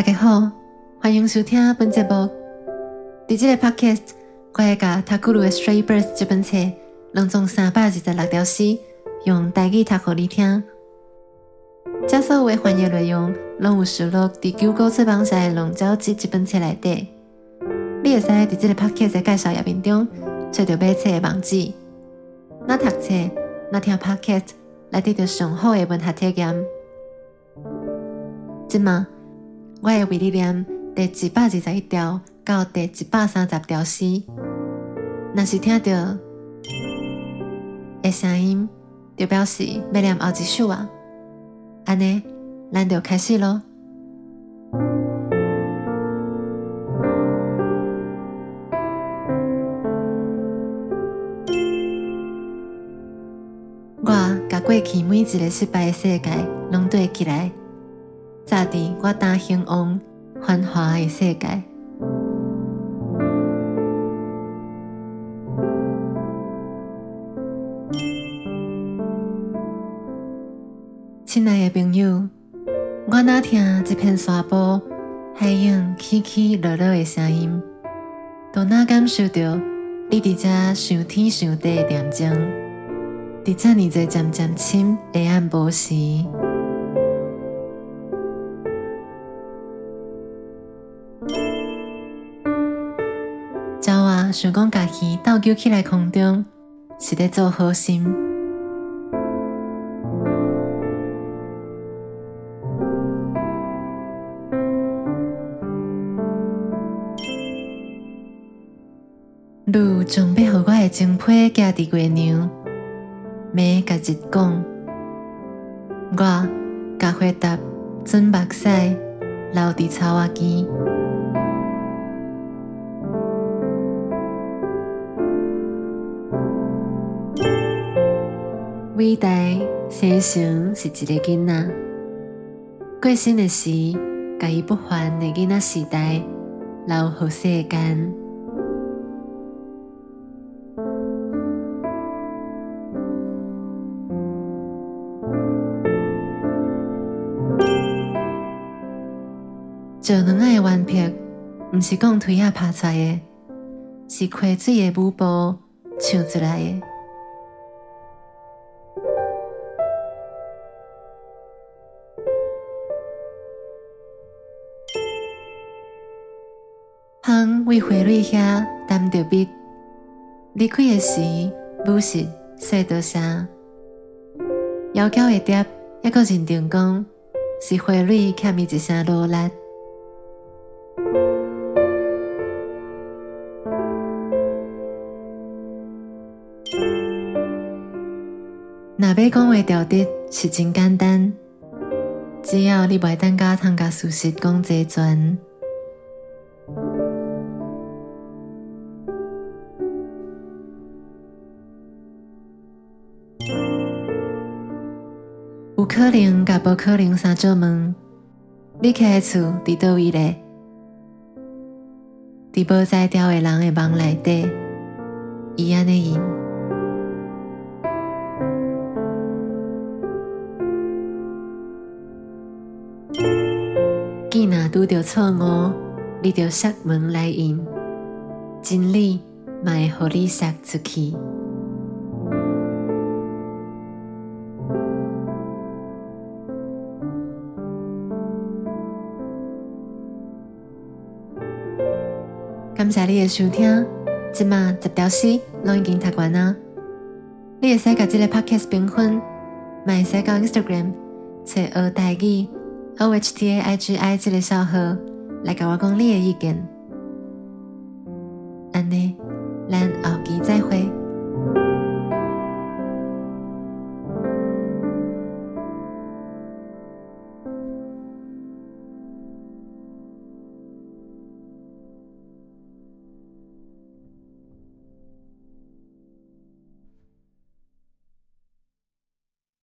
大家好，欢迎收听本节目。在这个 podcast，我会把《塔古鲁的 Stray Birds》这本册拢总三百二十六条诗，用台语读给你听。这所有的翻译内容，拢有收录伫九歌出版社《龙舟集》这本册内底。你会使在这个 podcast 的介绍页面中，找到买册的网址。那读册，那听 podcast，来得到上好的文学体验。今嘛，我会为你念第一百二十一条到第一百三十条诗。若是听到的声音，就表示要念后一首啊。安尼，咱就开始咯。我甲过去每一个失败的世界拢对起来，早伫我当兴旺繁华的世界。亲爱的朋友，我那听这片沙坡海洋起起落落的声音，都哪感受到你伫遮想天想地的恬静，伫遮呢在渐渐深黑暗无时，想讲家己倒救起来空中，是在做好心。路准备好我的精配家伫月亮，要甲日讲，我甲回答准目屎留伫草瓦间。伟大生是一个囡仔，过身的时，甲伊不凡的囡仔时代留互世间。做两个顽皮，毋是讲腿啊爬出来的，是开水的舞步唱出来的。为花蕊遐担着笔，离开的时，舞是说多声，摇脚的蝶，还阁认定讲是花蕊欠伊一声落力。若要讲话调的是真简单，只要你袂等甲通甲事实讲齐全。可能甲无可能三做问，你徛厝伫倒位咧？伫无在调的人的梦内底，伊安尼应。见若拄着错误，你就摔门来应，真理会互你摔出去。感谢你的收听，今晚十条诗拢已经读完啦。你会使甲这个 podcast 评分，买使到 Instagram 切学台语 O H T A I G I 这个小号来甲我讲你的意见。安尼，咱